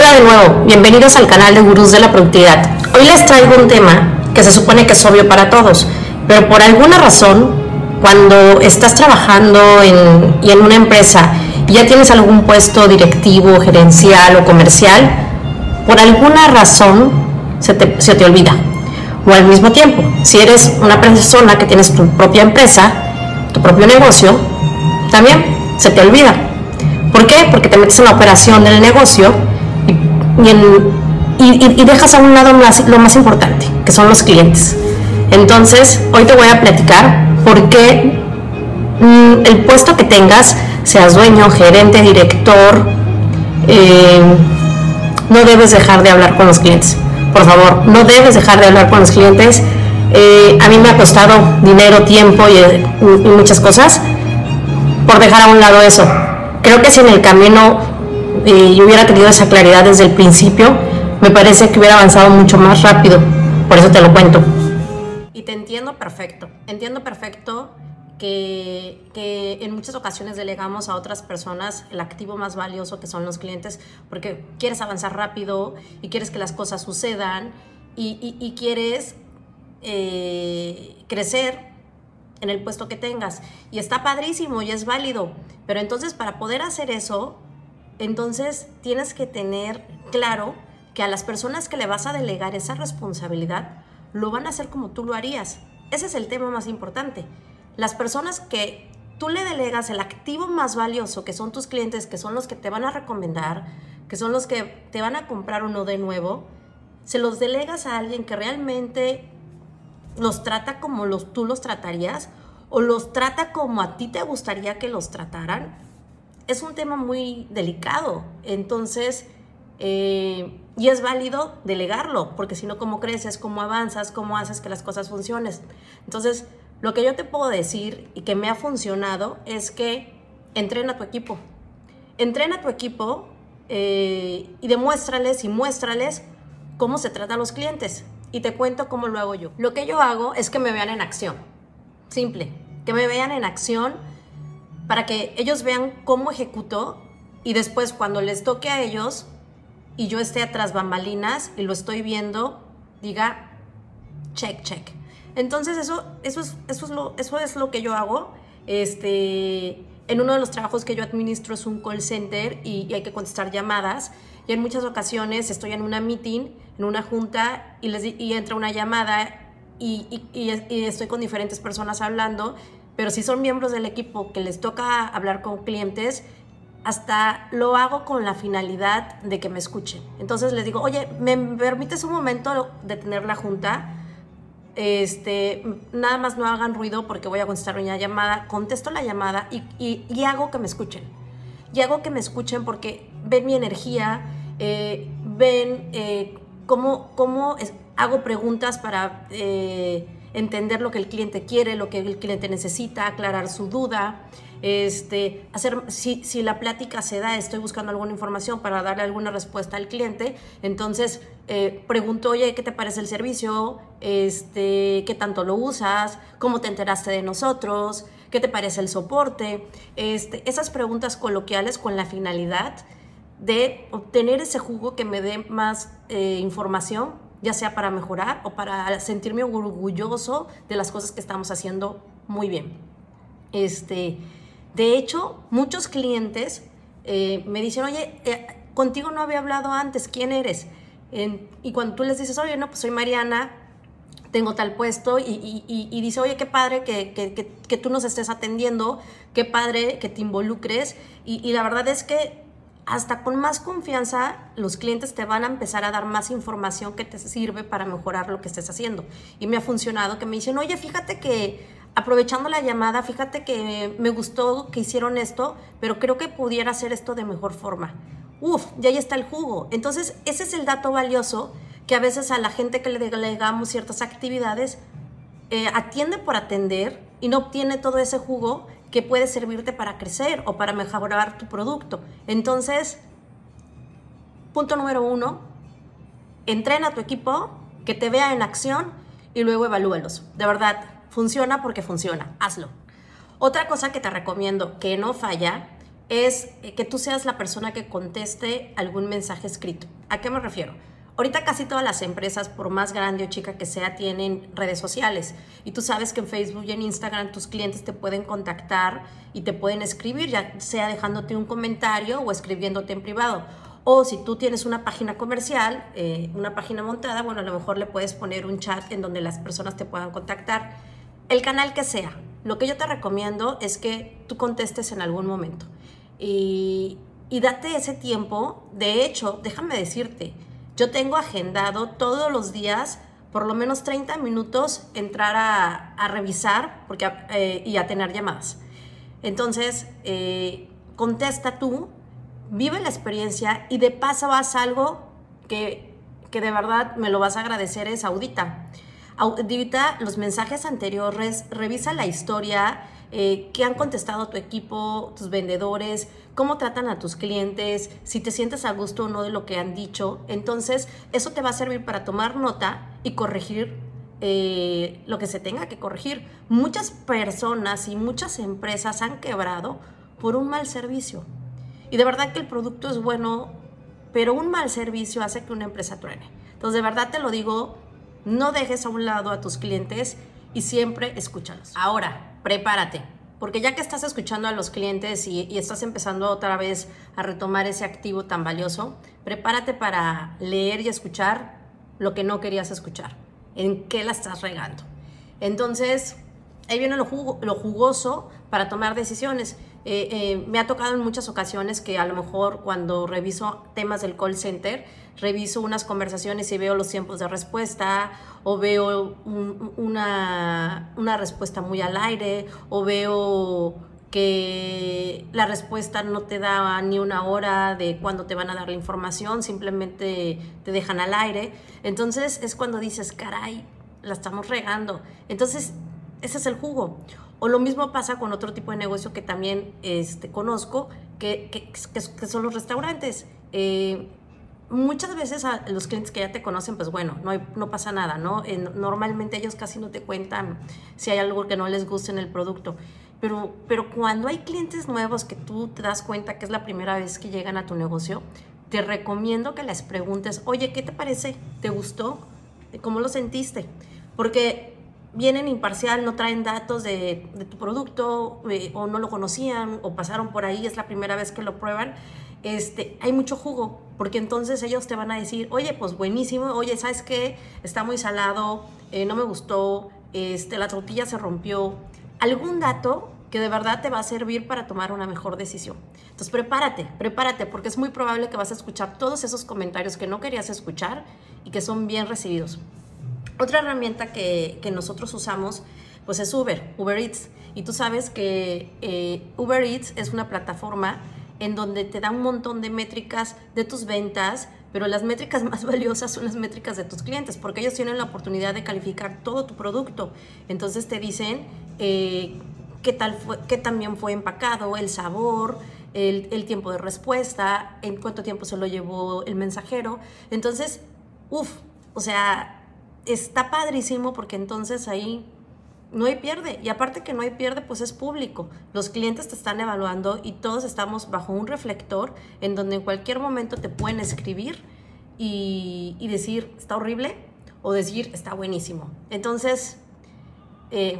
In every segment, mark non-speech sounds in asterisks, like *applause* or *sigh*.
Hola de nuevo, bienvenidos al canal de Gurús de la Productividad. Hoy les traigo un tema que se supone que es obvio para todos, pero por alguna razón, cuando estás trabajando en, y en una empresa y ya tienes algún puesto directivo, gerencial o comercial, por alguna razón se te, se te olvida. O al mismo tiempo, si eres una persona que tienes tu propia empresa, tu propio negocio, también se te olvida. ¿Por qué? Porque te metes en la operación del negocio y, dejas a un lado lo más importante, que son los clientes. Entonces, hoy te voy a platicar por qué mm, el puesto que tengas, seas dueño, gerente, director, eh, no debes dejar de hablar con los clientes. Por favor, no debes dejar de hablar con los clientes. Eh, a mí me ha costado dinero, tiempo y, y muchas cosas por dejar a un lado eso. Creo que si en el camino y yo hubiera tenido esa claridad desde el principio, me parece que hubiera avanzado mucho más rápido. Por eso te lo cuento. Y te entiendo perfecto. Entiendo perfecto que, que, en muchas ocasiones delegamos a otras personas el activo más valioso que son los clientes, porque quieres avanzar rápido y quieres que las cosas sucedan y, y, quieres eh, crecer en el puesto que tengas. Y está padrísimo y es válido, pero entonces para poder hacer eso entonces tienes que tener claro que a las personas que le vas a delegar esa responsabilidad lo van a hacer como tú lo harías. Ese es el tema más importante. Las personas que tú le delegas el activo más valioso, que son tus clientes, que son los que te van a recomendar, que son los que te van a comprar uno de nuevo, se los delegas a alguien que realmente los trata como los, tú los tratarías o los trata como a ti te gustaría que los trataran, es un tema muy delicado. Entonces, eh, y es válido delegarlo, porque si no, ¿cómo creces? ¿Cómo avanzas? ¿Cómo haces que las cosas funcionen? Entonces, lo que yo te puedo decir y que me ha funcionado es que entrena a tu equipo. Entrena a tu equipo eh, y demuéstrales y muéstrales cómo se tratan los clientes. Y te cuento cómo lo hago yo. Lo que yo hago es que me vean en acción. Simple. Que me vean en acción para que ellos vean cómo ejecuto y después cuando les toque a ellos y yo esté atrás bambalinas y lo estoy viendo, diga, check, check. Entonces eso, eso, es, eso, es, lo, eso es lo que yo hago. Este, en uno de los trabajos que yo administro es un call center y, hay que contestar llamadas. Y en muchas ocasiones estoy en una meeting, en una junta, y, les, y entra una llamada y, y, estoy con diferentes personas hablando pero si son miembros del equipo que les toca hablar con clientes, hasta lo hago con la finalidad de que me escuchen. Entonces les digo, oye, ¿me permites un momento de tener la junta? Este, nada más no hagan ruido porque voy a contestar una llamada, contesto la llamada y, hago que me escuchen. Y hago que me escuchen porque ven mi energía, eh, ven eh, cómo, cómo hago preguntas para... Eh, entender lo que el cliente quiere, lo que el cliente necesita, aclarar su duda, este, hacer, si, la plática se da, estoy buscando alguna información para darle alguna respuesta al cliente, entonces eh, pregunto, oye, ¿qué te parece el servicio? Este, ¿Qué tanto lo usas? ¿Cómo te enteraste de nosotros? ¿Qué te parece el soporte? Este, esas preguntas coloquiales con la finalidad de obtener ese jugo que me dé más eh, información ya sea para mejorar o para sentirme orgulloso de las cosas que estamos haciendo muy bien. Este, de hecho, muchos clientes eh, me dicen, oye, eh, contigo no había hablado antes, ¿quién eres? y cuando tú les dices, oye, no, pues soy Mariana, tengo tal puesto y, y, dice, oye, qué padre que, que, que, tú nos estés atendiendo, qué padre que te involucres. Y, la verdad es que hasta con más confianza los clientes te van a empezar a dar más información que te sirve para mejorar lo que estés haciendo. Y me ha funcionado que me dicen, oye, fíjate que aprovechando la llamada, fíjate que me gustó que hicieron esto, pero creo que pudiera hacer esto de mejor forma. Uf, ya ahí está el jugo. Entonces, ese es el dato valioso que a veces a la gente que le delegamos ciertas actividades eh, atiende por atender y no obtiene todo ese jugo que puede servirte para crecer o para mejorar tu producto. Entonces, punto número uno, entrena a tu equipo, que te vea en acción y luego evalúalos. De verdad, funciona porque funciona, hazlo. Otra cosa que te recomiendo que no falla es que tú seas la persona que conteste algún mensaje escrito. ¿A qué me refiero? Ahorita casi todas las empresas, por más grande o chica que sea, tienen redes sociales. Y tú sabes que en Facebook y en Instagram tus clientes te pueden contactar y te pueden escribir, ya sea dejándote un comentario o escribiéndote en privado. O si tú tienes una página comercial, eh, una página montada, bueno, a lo mejor le puedes poner un chat en donde las personas te puedan contactar. El canal que sea. Lo que yo te recomiendo es que tú contestes en algún momento. Y, y date ese tiempo. De hecho, déjame decirte, yo tengo agendado todos los días por lo menos 30 minutos entrar a, revisar porque, eh, y a tener llamadas. Entonces, eh, contesta tú, vive la experiencia y de paso vas algo que, que de verdad me lo vas a agradecer, es audita. Audita los mensajes anteriores, revisa la historia, eh, qué han contestado tu equipo, tus vendedores, cómo tratan a tus clientes, si te sientes a gusto o no de lo que han dicho. Entonces, eso te va a servir para tomar nota y corregir eh, lo que se tenga que corregir. Muchas personas y muchas empresas han quebrado por un mal servicio. Y de verdad que el producto es bueno, pero un mal servicio hace que una empresa truene. Entonces, de verdad te lo digo, no dejes a un lado a tus clientes y siempre escúchalos. Ahora, prepárate, porque ya que estás escuchando a los clientes y, estás empezando otra vez a retomar ese activo tan valioso, prepárate para leer y escuchar lo que no querías escuchar, en qué la estás regando. Entonces, ahí viene lo, jugoso para tomar decisiones. Eh, eh, me ha tocado en muchas ocasiones que a lo mejor cuando reviso temas del call center, reviso unas conversaciones y veo los tiempos de respuesta o veo una, una respuesta muy al aire o veo que la respuesta no te da ni una hora de cuándo te van a dar la información, simplemente te dejan al aire. Entonces es cuando dices, caray, la estamos regando. Entonces, ese es el jugo. O lo mismo pasa con otro tipo de negocio que también este, conozco, que, que, son los restaurantes. Eh, muchas veces a los clientes que ya te conocen, pues bueno, no, no pasa nada, ¿no? normalmente ellos casi no te cuentan si hay algo que no les guste en el producto. Pero, pero cuando hay clientes nuevos que tú te das cuenta que es la primera vez que llegan a tu negocio, te recomiendo que les preguntes, oye, ¿qué te parece? ¿Te gustó? ¿Cómo lo sentiste? Porque vienen imparcial, no traen datos de, tu producto eh, o no lo conocían o pasaron por ahí, es la primera vez que lo prueban, este, hay mucho jugo, porque entonces ellos te van a decir, oye, pues buenísimo, oye, ¿sabes qué? Está muy salado, eh, no me gustó, este, la tortilla se rompió. Algún dato que de verdad te va a servir para tomar una mejor decisión. Entonces prepárate, prepárate, porque es muy probable que vas a escuchar todos esos comentarios que no querías escuchar y que son bien recibidos. Otra herramienta que, nosotros usamos pues es Uber, Uber Eats. Y tú sabes que eh, Uber Eats es una plataforma en donde te da un montón de métricas de tus ventas, pero las métricas *laughs* más valiosas son las métricas de tus clientes, porque ellos tienen la oportunidad de calificar todo tu producto. Entonces te dicen eh, qué tal fue, qué también fue empacado, el sabor, el, el, tiempo de respuesta, en cuánto tiempo se lo llevó el mensajero. Entonces, uff, o sea, está padrísimo porque entonces ahí no hay pierde. Y aparte que no hay pierde, pues es público. Los clientes te están evaluando y todos estamos bajo un reflector en donde en cualquier momento te pueden escribir y, decir, está horrible o decir, está buenísimo. Entonces, eh,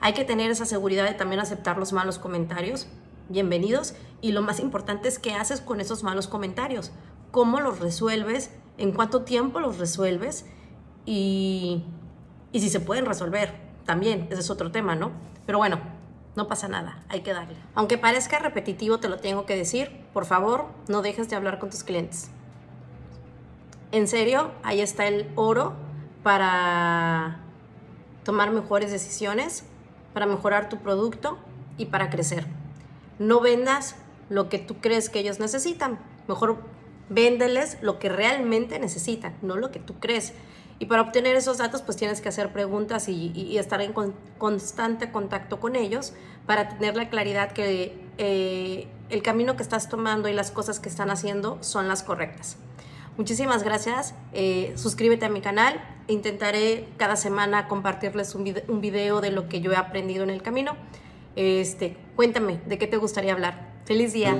hay que tener esa seguridad de también aceptar los malos comentarios. Bienvenidos. Y lo más importante es qué haces con esos malos comentarios. ¿Cómo los resuelves? ¿En cuánto tiempo los resuelves? Y, si se pueden resolver también, ese es otro tema, ¿no? Pero bueno, no pasa nada, hay que darle. Aunque parezca repetitivo, te lo tengo que decir, por favor, no dejes de hablar con tus clientes. En serio, ahí está el oro para tomar mejores decisiones, para mejorar tu producto y para crecer. No vendas lo que tú crees que ellos necesitan, mejor véndeles lo que realmente necesitan, no lo que tú crees. Y para obtener esos datos, pues tienes que hacer preguntas y, estar en constante contacto con ellos para tener la claridad que eh, el camino que estás tomando y las cosas que están haciendo son las correctas. Muchísimas gracias. Eh, suscríbete a mi canal. Intentaré cada semana compartirles un video, de lo que yo he aprendido en el camino. Este, cuéntame de qué te gustaría hablar. Feliz día.